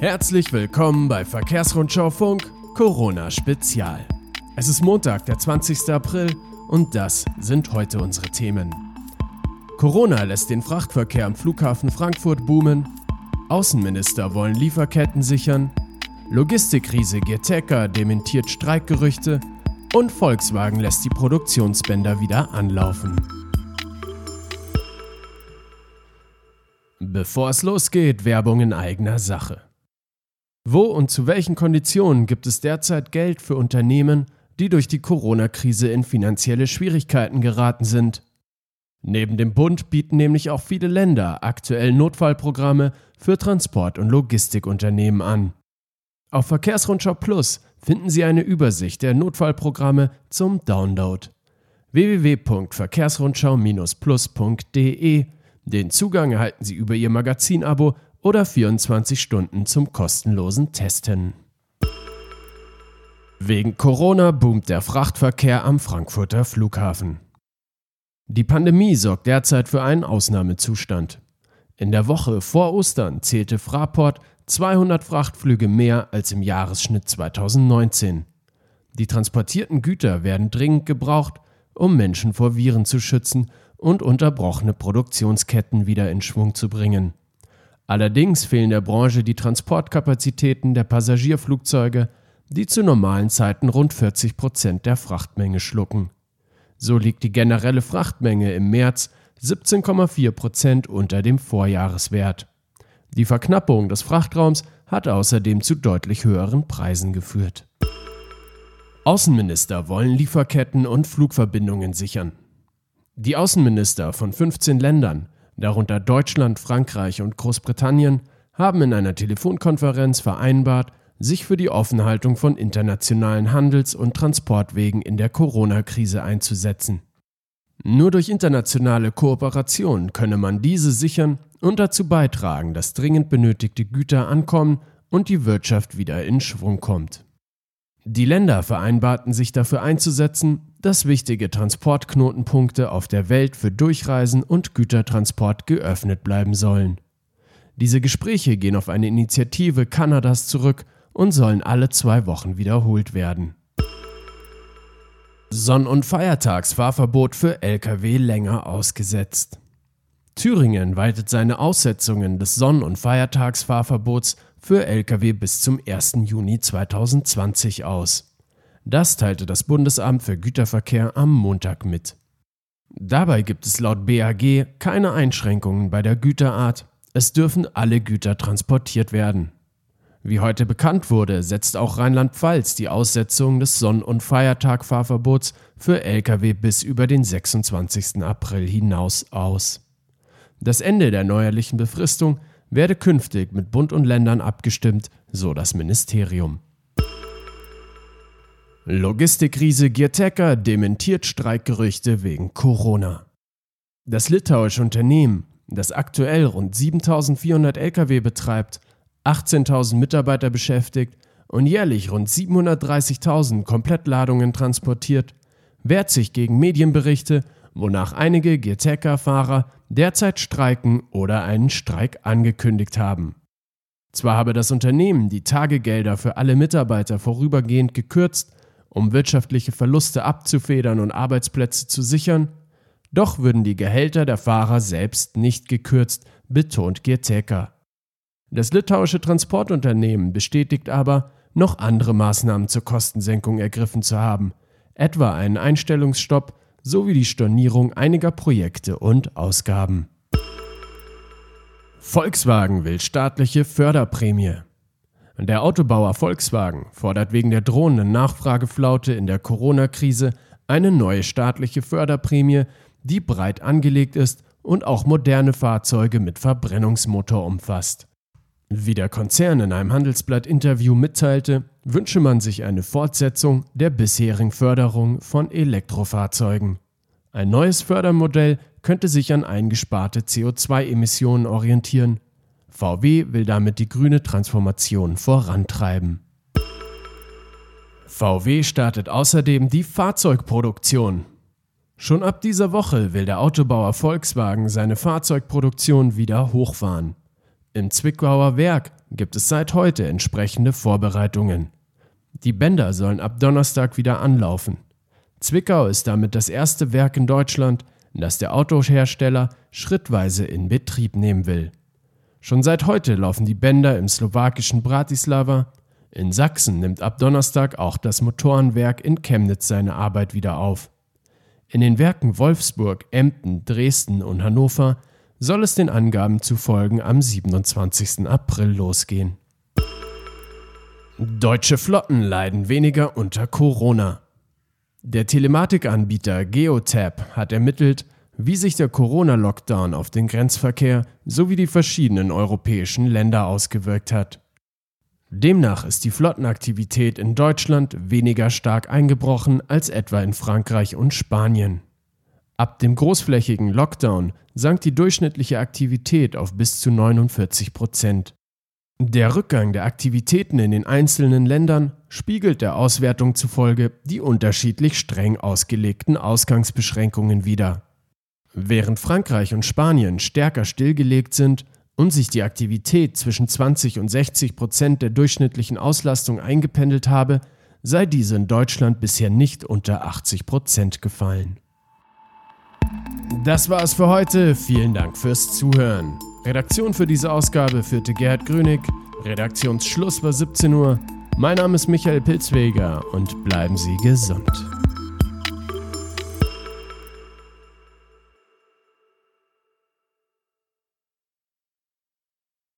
Herzlich willkommen bei Verkehrsrundschau Funk Corona Spezial. Es ist Montag, der 20. April und das sind heute unsere Themen. Corona lässt den Frachtverkehr am Flughafen Frankfurt boomen. Außenminister wollen Lieferketten sichern. Logistikkrise Giertecker dementiert Streikgerüchte. Und Volkswagen lässt die Produktionsbänder wieder anlaufen. Bevor es losgeht, Werbung in eigener Sache. Wo und zu welchen Konditionen gibt es derzeit Geld für Unternehmen, die durch die Corona-Krise in finanzielle Schwierigkeiten geraten sind? Neben dem Bund bieten nämlich auch viele Länder aktuell Notfallprogramme für Transport- und Logistikunternehmen an. Auf Verkehrsrundschau Plus finden Sie eine Übersicht der Notfallprogramme zum Download. www.verkehrsrundschau-plus.de Den Zugang erhalten Sie über Ihr Magazinabo oder 24 Stunden zum kostenlosen Testen. Wegen Corona boomt der Frachtverkehr am Frankfurter Flughafen. Die Pandemie sorgt derzeit für einen Ausnahmezustand. In der Woche vor Ostern zählte Fraport 200 Frachtflüge mehr als im Jahresschnitt 2019. Die transportierten Güter werden dringend gebraucht, um Menschen vor Viren zu schützen und unterbrochene Produktionsketten wieder in Schwung zu bringen. Allerdings fehlen der Branche die Transportkapazitäten der Passagierflugzeuge, die zu normalen Zeiten rund 40 Prozent der Frachtmenge schlucken. So liegt die generelle Frachtmenge im März 17,4 Prozent unter dem Vorjahreswert. Die Verknappung des Frachtraums hat außerdem zu deutlich höheren Preisen geführt. Außenminister wollen Lieferketten und Flugverbindungen sichern. Die Außenminister von 15 Ländern darunter Deutschland, Frankreich und Großbritannien, haben in einer Telefonkonferenz vereinbart, sich für die Offenhaltung von internationalen Handels- und Transportwegen in der Corona-Krise einzusetzen. Nur durch internationale Kooperation könne man diese sichern und dazu beitragen, dass dringend benötigte Güter ankommen und die Wirtschaft wieder in Schwung kommt. Die Länder vereinbarten sich dafür einzusetzen, dass wichtige Transportknotenpunkte auf der Welt für Durchreisen und Gütertransport geöffnet bleiben sollen. Diese Gespräche gehen auf eine Initiative Kanadas zurück und sollen alle zwei Wochen wiederholt werden. Sonn- und Feiertagsfahrverbot für Lkw länger ausgesetzt. Thüringen weitet seine Aussetzungen des Sonn- und Feiertagsfahrverbots für Lkw bis zum 1. Juni 2020 aus. Das teilte das Bundesamt für Güterverkehr am Montag mit. Dabei gibt es laut BAG keine Einschränkungen bei der Güterart, es dürfen alle Güter transportiert werden. Wie heute bekannt wurde, setzt auch Rheinland-Pfalz die Aussetzung des Sonn- und Feiertagfahrverbots für Lkw bis über den 26. April hinaus aus. Das Ende der neuerlichen Befristung werde künftig mit Bund und Ländern abgestimmt, so das Ministerium. Logistikkrise Giertecker dementiert Streikgerüchte wegen Corona. Das litauische Unternehmen, das aktuell rund 7400 Lkw betreibt, 18.000 Mitarbeiter beschäftigt und jährlich rund 730.000 Komplettladungen transportiert, wehrt sich gegen Medienberichte, wonach einige Giertecker-Fahrer derzeit streiken oder einen Streik angekündigt haben. Zwar habe das Unternehmen die Tagegelder für alle Mitarbeiter vorübergehend gekürzt, um wirtschaftliche Verluste abzufedern und Arbeitsplätze zu sichern, doch würden die Gehälter der Fahrer selbst nicht gekürzt, betont Gierteka. Das litauische Transportunternehmen bestätigt aber, noch andere Maßnahmen zur Kostensenkung ergriffen zu haben, etwa einen Einstellungsstopp sowie die Stornierung einiger Projekte und Ausgaben. Volkswagen will staatliche Förderprämie. Der Autobauer Volkswagen fordert wegen der drohenden Nachfrageflaute in der Corona-Krise eine neue staatliche Förderprämie, die breit angelegt ist und auch moderne Fahrzeuge mit Verbrennungsmotor umfasst. Wie der Konzern in einem Handelsblatt-Interview mitteilte, wünsche man sich eine Fortsetzung der bisherigen Förderung von Elektrofahrzeugen. Ein neues Fördermodell könnte sich an eingesparte CO2-Emissionen orientieren. VW will damit die grüne Transformation vorantreiben. VW startet außerdem die Fahrzeugproduktion. Schon ab dieser Woche will der Autobauer Volkswagen seine Fahrzeugproduktion wieder hochfahren. Im Zwickauer Werk gibt es seit heute entsprechende Vorbereitungen. Die Bänder sollen ab Donnerstag wieder anlaufen. Zwickau ist damit das erste Werk in Deutschland, das der Autohersteller schrittweise in Betrieb nehmen will. Schon seit heute laufen die Bänder im slowakischen Bratislava. In Sachsen nimmt ab Donnerstag auch das Motorenwerk in Chemnitz seine Arbeit wieder auf. In den Werken Wolfsburg, Emden, Dresden und Hannover soll es den Angaben zu folgen am 27. April losgehen. Deutsche Flotten leiden weniger unter Corona. Der Telematikanbieter Geotab hat ermittelt, wie sich der Corona-Lockdown auf den Grenzverkehr sowie die verschiedenen europäischen Länder ausgewirkt hat. Demnach ist die Flottenaktivität in Deutschland weniger stark eingebrochen als etwa in Frankreich und Spanien. Ab dem großflächigen Lockdown sank die durchschnittliche Aktivität auf bis zu 49 Prozent. Der Rückgang der Aktivitäten in den einzelnen Ländern spiegelt der Auswertung zufolge die unterschiedlich streng ausgelegten Ausgangsbeschränkungen wider. Während Frankreich und Spanien stärker stillgelegt sind und sich die Aktivität zwischen 20 und 60 Prozent der durchschnittlichen Auslastung eingependelt habe, sei diese in Deutschland bisher nicht unter 80 Prozent gefallen. Das war es für heute. Vielen Dank fürs Zuhören. Redaktion für diese Ausgabe führte Gerhard Grönig. Redaktionsschluss war 17 Uhr. Mein Name ist Michael Pilzweger und bleiben Sie gesund.